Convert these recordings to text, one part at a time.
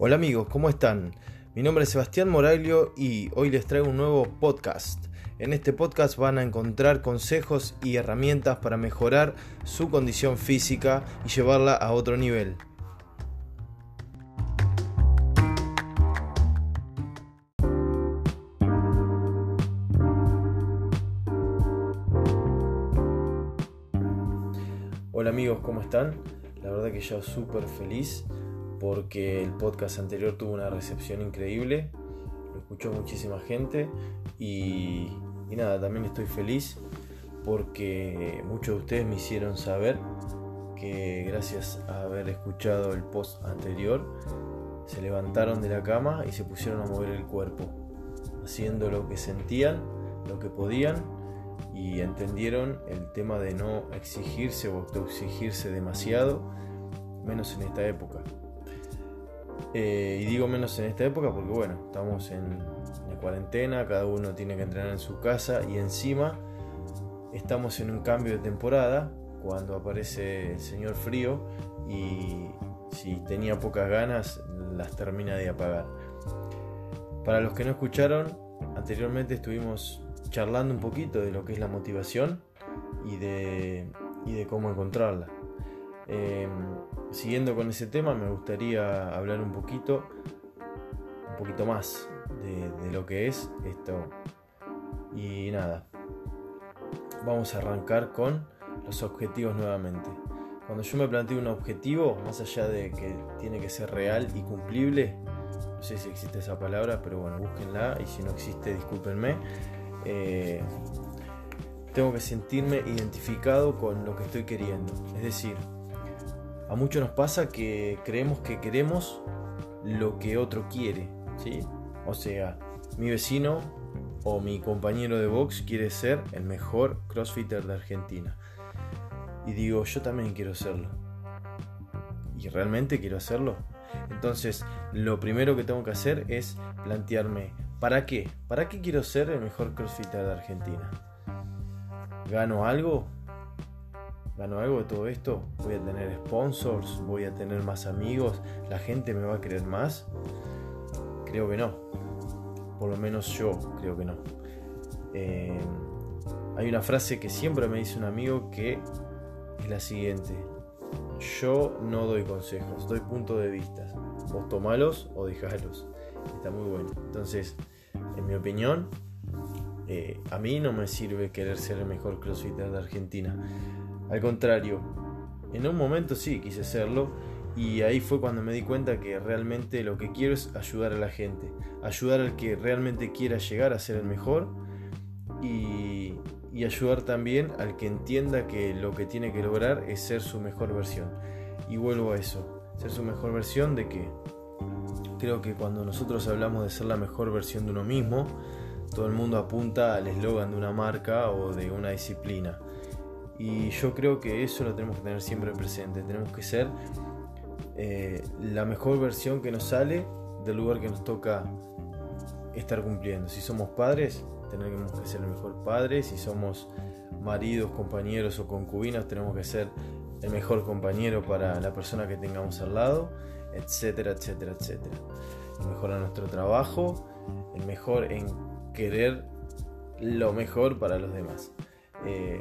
Hola amigos, ¿cómo están? Mi nombre es Sebastián Moraglio y hoy les traigo un nuevo podcast. En este podcast van a encontrar consejos y herramientas para mejorar su condición física y llevarla a otro nivel. Hola amigos, ¿cómo están? La verdad que yo súper feliz porque el podcast anterior tuvo una recepción increíble, lo escuchó muchísima gente y, nada, también estoy feliz porque muchos de ustedes me hicieron saber que gracias a haber escuchado el post anterior se levantaron de la cama y se pusieron a mover el cuerpo, haciendo lo que sentían, lo que podían y entendieron el tema de no exigirse o autoexigirse demasiado, menos en esta época. Eh, y digo menos en esta época porque bueno, estamos en, cuarentena, cada uno tiene que entrenar en su casa y encima estamos en un cambio de temporada cuando aparece el señor frío y si tenía pocas ganas las termina de apagar. Para los que no escucharon, anteriormente estuvimos charlando un poquito de lo que es la motivación y de, y de cómo encontrarla. Em, siguiendo con ese tema, me gustaría hablar un poquito, un poquito más de, lo que es esto. Y nada, vamos a arrancar con los objetivos nuevamente. Cuando yo me planteo un objetivo, más allá de que tiene que ser real y cumplible, no sé si existe esa palabra, pero bueno, búsquenla y si no existe, discúlpenme. Eh, tengo que sentirme identificado con lo que estoy queriendo. Es decir, a muchos nos pasa que creemos que queremos lo que otro quiere, ¿sí? O sea, mi vecino o mi compañero de box quiere ser el mejor crossfitter de Argentina. Y digo, yo también quiero serlo. ¿Y realmente quiero hacerlo? Entonces, lo primero que tengo que hacer es plantearme, ¿para qué? ¿Para qué quiero ser el mejor crossfitter de Argentina? ¿Gano algo? Gano algo de todo esto, voy a tener sponsors, voy a tener más amigos, la gente me va a querer más. Creo que no. Por lo menos yo creo que no. Eh, hay una frase que siempre me dice un amigo que es la siguiente. Yo no doy consejos, doy puntos de vista. Vos tomalos o dejalos. Está muy bueno. Entonces, en mi opinión, eh, a mí no me sirve querer ser el mejor crossfitter de Argentina. Al contrario, en un momento sí quise hacerlo y ahí fue cuando me di cuenta que realmente lo que quiero es ayudar a la gente, ayudar al que realmente quiera llegar a ser el mejor y, ayudar también al que entienda que lo que tiene que lograr es ser su mejor versión. Y vuelvo a eso, ser su mejor versión de que creo que cuando nosotros hablamos de ser la mejor versión de uno mismo, todo el mundo apunta al eslogan de una marca o de una disciplina. Y yo creo que eso lo tenemos que tener siempre presente. Tenemos que ser eh, la mejor versión que nos sale del lugar que nos toca estar cumpliendo. Si somos padres, tenemos que ser el mejor padre. Si somos maridos, compañeros o concubinas, tenemos que ser el mejor compañero para la persona que tengamos al lado, etcétera, etcétera, etcétera. El mejor en nuestro trabajo, el mejor en querer lo mejor para los demás. Eh,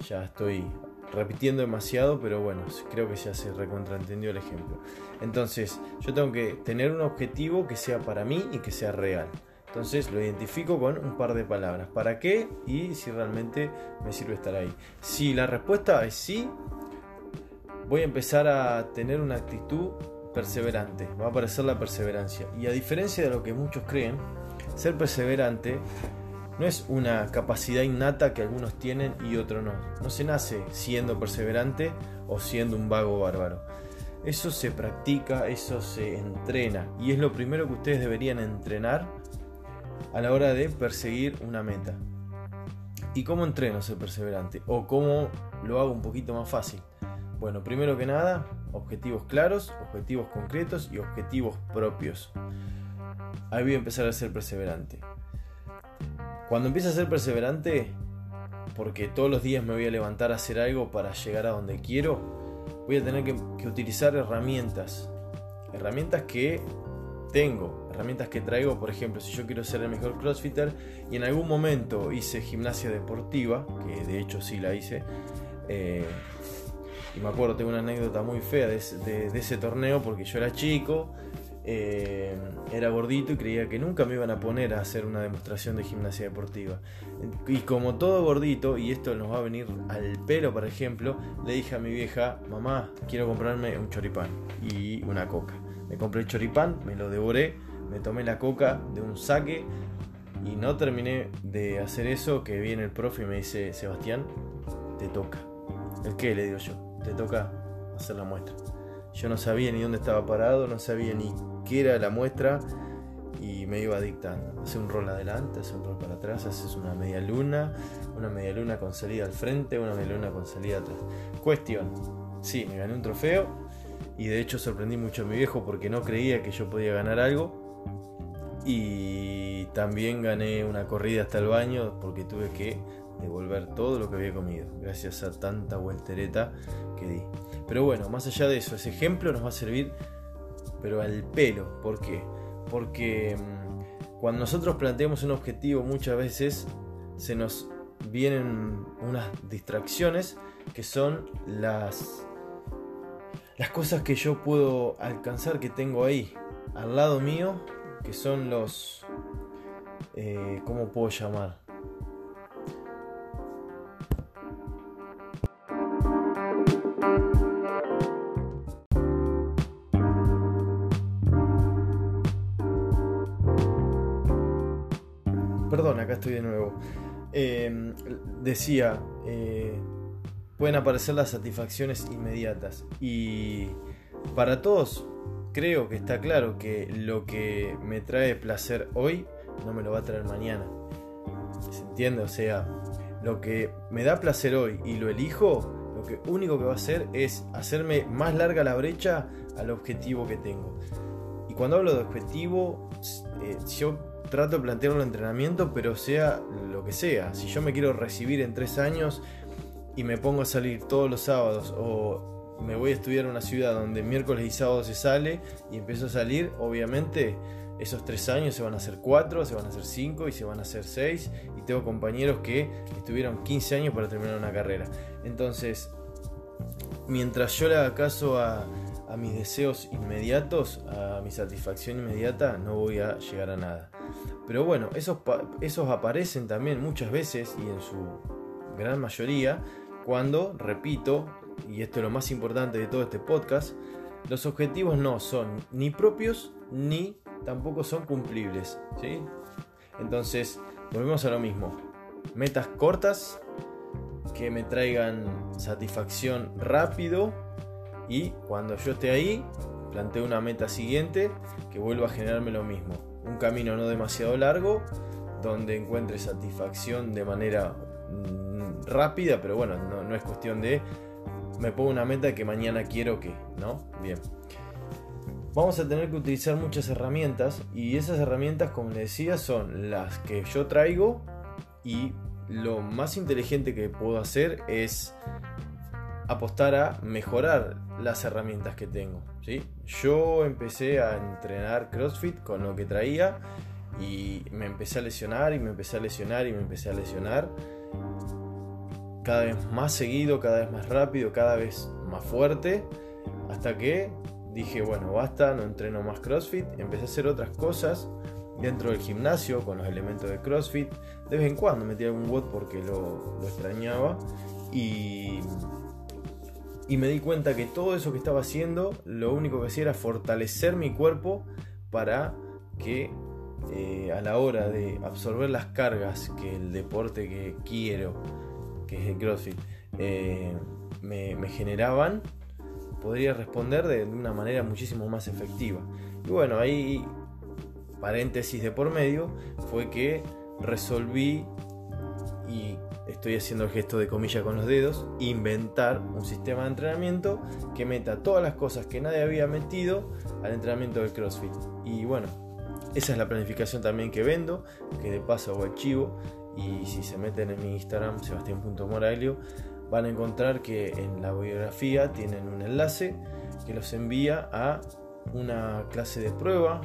ya estoy repitiendo demasiado, pero bueno, creo que ya se recontraentendió el ejemplo. Entonces, yo tengo que tener un objetivo que sea para mí y que sea real. Entonces lo identifico con un par de palabras. ¿Para qué? Y si realmente me sirve estar ahí. Si la respuesta es sí, voy a empezar a tener una actitud perseverante. Va a aparecer la perseverancia. Y a diferencia de lo que muchos creen, ser perseverante no es una capacidad innata que algunos tienen y otros no. No se nace siendo perseverante o siendo un vago bárbaro. Eso se practica, eso se entrena y es lo primero que ustedes deberían entrenar a la hora de perseguir una meta. ¿Y cómo entreno ser perseverante? ¿O cómo lo hago un poquito más fácil? Bueno, primero que nada, objetivos claros, objetivos concretos y objetivos propios. Ahí voy a empezar a ser perseverante. Cuando empiezo a ser perseverante, porque todos los días me voy a levantar a hacer algo para llegar a donde quiero, voy a tener que, utilizar herramientas. Herramientas que tengo, herramientas que traigo, por ejemplo, si yo quiero ser el mejor crossfitter y en algún momento hice gimnasia deportiva, que de hecho sí la hice, eh, y me acuerdo, tengo una anécdota muy fea de ese, torneo porque yo era chico, eh, era gordito y creía que nunca me iban a poner a hacer una demostración de gimnasia deportiva. Y como todo gordito, y esto nos va a venir al pelo, por ejemplo, le dije a mi vieja, mamá, quiero comprarme un choripán y una coca. Me compré el choripán, me lo devoré, me tomé la coca de un saque y no terminé de hacer eso que viene el profe y me dice, Sebastián, te toca. ¿El qué? Le digo yo te toca hacer la muestra. Yo no sabía ni dónde estaba parado, no sabía ni qué era la muestra y me iba dictando. Hace un rol adelante, hace un rol para atrás, haces una media luna, una media luna con salida al frente, una media luna con salida atrás. Cuestión, sí, me gané un trofeo y de hecho sorprendí mucho a mi viejo porque no creía que yo podía ganar algo. Y también gané una corrida hasta el baño porque tuve que devolver todo lo que había comido, gracias a tanta vueltereta que di. Pero bueno, más allá de eso, ese ejemplo nos va a servir, pero al pelo. ¿Por qué? Porque mm, cuando nosotros planteamos un objetivo muchas veces se nos vienen unas distracciones que son las las cosas que yo puedo alcanzar que tengo ahí al lado mío que son los eh, cómo puedo llamar decía, eh, pueden aparecer las satisfacciones inmediatas. Y para todos, creo que está claro que lo que me trae placer hoy no me lo va a traer mañana. ¿Se entiende? O sea, lo que me da placer hoy y lo elijo, lo que único que va a hacer es hacerme más larga la brecha al objetivo que tengo. Y cuando hablo de objetivo, eh, yo trato de plantear un entrenamiento, pero sea lo que sea. Si yo me quiero recibir en tres años y me pongo a salir todos los sábados o me voy a estudiar en una ciudad donde miércoles y sábado se sale y empiezo a salir, obviamente esos tres años se van a hacer cuatro, se van a hacer cinco y se van a hacer seis. Y tengo compañeros que estuvieron 15 años para terminar una carrera. Entonces, mientras yo le haga caso a, a mis deseos inmediatos, a mi satisfacción inmediata, no voy a llegar a nada. Pero bueno, esos, esos aparecen también muchas veces y en su gran mayoría cuando, repito, y esto es lo más importante de todo este podcast, los objetivos no son ni propios ni tampoco son cumplibles. ¿sí? Entonces, volvemos a lo mismo. Metas cortas que me traigan satisfacción rápido y cuando yo esté ahí, planteo una meta siguiente que vuelva a generarme lo mismo un camino no demasiado largo, donde encuentre satisfacción de manera mm, rápida, pero bueno, no, es cuestión de me pongo una meta que mañana quiero que, ¿no? Bien. Vamos a tener que utilizar muchas herramientas y esas herramientas, como les decía, son las que yo traigo y lo más inteligente que puedo hacer es apostar a mejorar las herramientas que tengo. ¿sí? Yo empecé a entrenar CrossFit con lo que traía y me empecé a lesionar y me empecé a lesionar y me empecé a lesionar. Cada vez más seguido, cada vez más rápido, cada vez más fuerte. Hasta que dije, bueno, basta, no entreno más CrossFit. Empecé a hacer otras cosas dentro del gimnasio con los elementos de CrossFit. De vez en cuando metía algún bot porque lo, lo extrañaba. Y y me di cuenta que todo eso que estaba haciendo, lo único que hacía era fortalecer mi cuerpo para que eh, a la hora de absorber las cargas que el deporte que quiero, que es el CrossFit, eh, me, generaban, podría responder de, una manera muchísimo más efectiva. Y bueno, ahí, paréntesis de por medio, fue que resolví estoy haciendo el gesto de comilla con los dedos, inventar un sistema de entrenamiento que meta todas las cosas que nadie había metido al entrenamiento del CrossFit. Y bueno, esa es la planificación también que vendo, que de paso hago archivo. Y si se meten en mi Instagram, sebastián.moraglio, van a encontrar que en la biografía tienen un enlace que los envía a una clase de prueba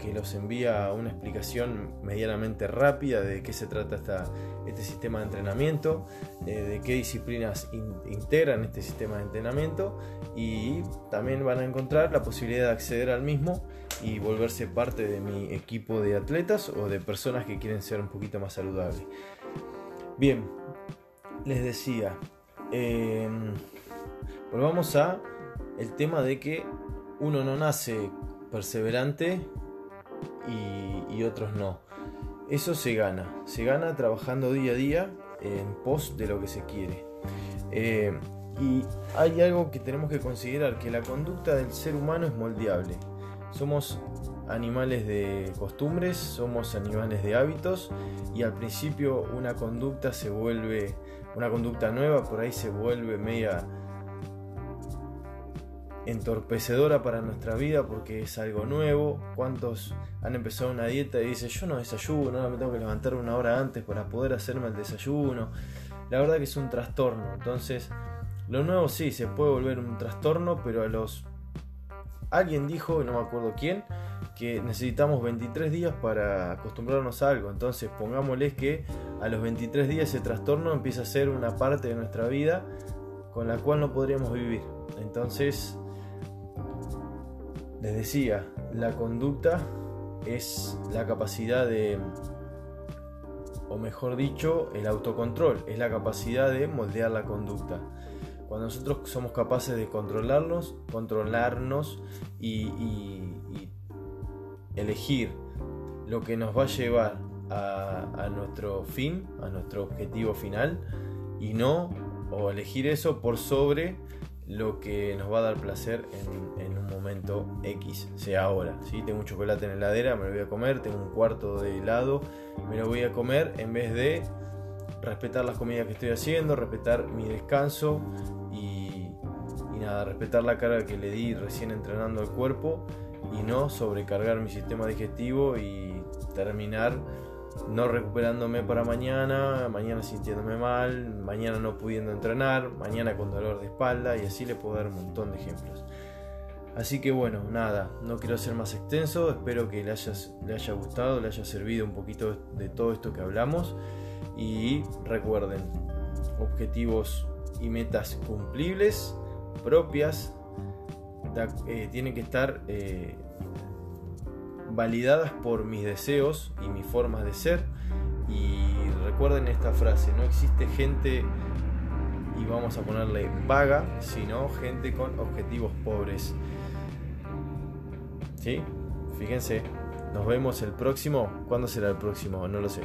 que los envía una explicación medianamente rápida de qué se trata esta, este sistema de entrenamiento, eh, de qué disciplinas integran este sistema de entrenamiento y también van a encontrar la posibilidad de acceder al mismo y volverse parte de mi equipo de atletas o de personas que quieren ser un poquito más saludables. Bien, les decía, em, volvamos a el tema de que uno no nace perseverante y, otros no. Eso se gana, se gana trabajando día a día en pos de lo que se quiere. Eh, y hay algo que tenemos que considerar, que la conducta del ser humano es moldeable. Somos animales de costumbres, somos animales de hábitos y al principio una conducta se vuelve, una conducta nueva por ahí se vuelve media entorpecedora para nuestra vida porque es algo nuevo. ¿Cuántos han empezado una dieta y dicen yo no desayuno, ahora me tengo que levantar una hora antes para poder hacerme el desayuno? La verdad que es un trastorno. Entonces, lo nuevo sí, se puede volver un trastorno, pero a los... Alguien dijo, no me acuerdo quién, que necesitamos 23 días para acostumbrarnos a algo. Entonces, pongámosles que a los 23 días ese trastorno empieza a ser una parte de nuestra vida con la cual no podríamos vivir. Entonces, les decía, la conducta es la capacidad de, o mejor dicho, el autocontrol, es la capacidad de moldear la conducta. Cuando nosotros somos capaces de controlarnos, controlarnos y, elegir lo que nos va a llevar a, nuestro fin, a nuestro objetivo final, y no, o elegir eso por sobre lo que nos va a dar placer en, un momento X, sea ahora. ¿sí? Tengo un chocolate en la heladera, me lo voy a comer, tengo un cuarto de helado, me lo voy a comer en vez de respetar las comidas que estoy haciendo, respetar mi descanso y, y nada, respetar la carga que le di recién entrenando al cuerpo y no sobrecargar mi sistema digestivo y terminar no recuperándome para mañana, mañana sintiéndome mal, mañana no pudiendo entrenar, mañana con dolor de espalda y así le puedo dar un montón de ejemplos. Así que bueno, nada, no quiero ser más extenso, espero que le, le haya gustado, le haya servido un poquito de todo esto que hablamos y recuerden, objetivos y metas cumplibles, propias, eh, tienen que estar... Eh, validadas por mis deseos y mis formas de ser. Y recuerden esta frase, no existe gente, y vamos a ponerle vaga, sino gente con objetivos pobres. ¿Sí? Fíjense, nos vemos el próximo. ¿Cuándo será el próximo? No lo sé.